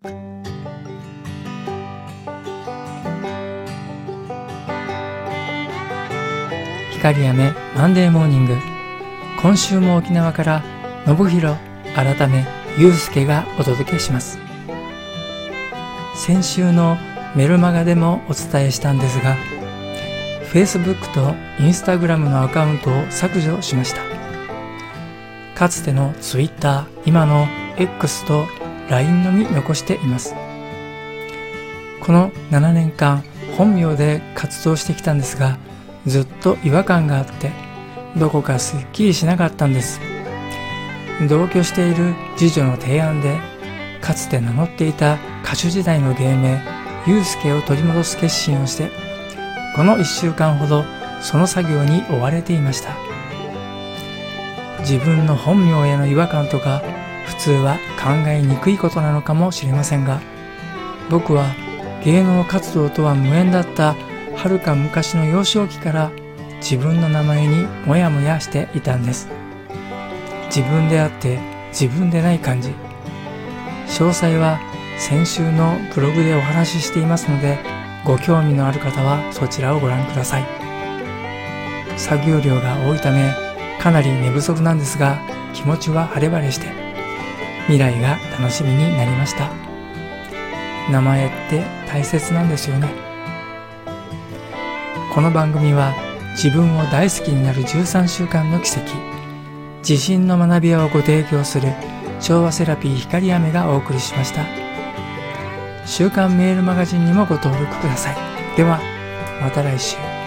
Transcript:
光やめマンデーモーニング今週も沖縄から信弘改め祐介がお届けします。先週のメルマガでもお伝えしたんですが Facebook と Instagram のアカウントを削除しました。かつての Twitter 今の X と LINE のみ残しています。この7年間本名で活動してきたんですがずっと違和感があってどこかすっきりしなかったんです。同居している次女の提案でかつて名乗っていた歌手時代の芸名祐介を取り戻す決心をしてこの1週間ほどその作業に追われていました。自分の本名への違和感とか通は考えにくいことなのかもしれませんが僕は芸能活動とは無縁だったはるか昔の幼少期から自分の名前にモヤモヤしていたんです。自分であって自分でない感じ。詳細は先週のブログでお話ししていますのでご興味のある方はそちらをご覧ください。作業量が多いためかなり寝不足なんですが気持ちは晴れ晴れして。未来が楽しみになりました。名前って大切なんですよね。この番組は自分を大好きになる13週間の奇跡。自信の学び屋をご提供する昭和セラピー光雨がお送りしました。週刊メールマガジンにもご登録ください。ではまた来週。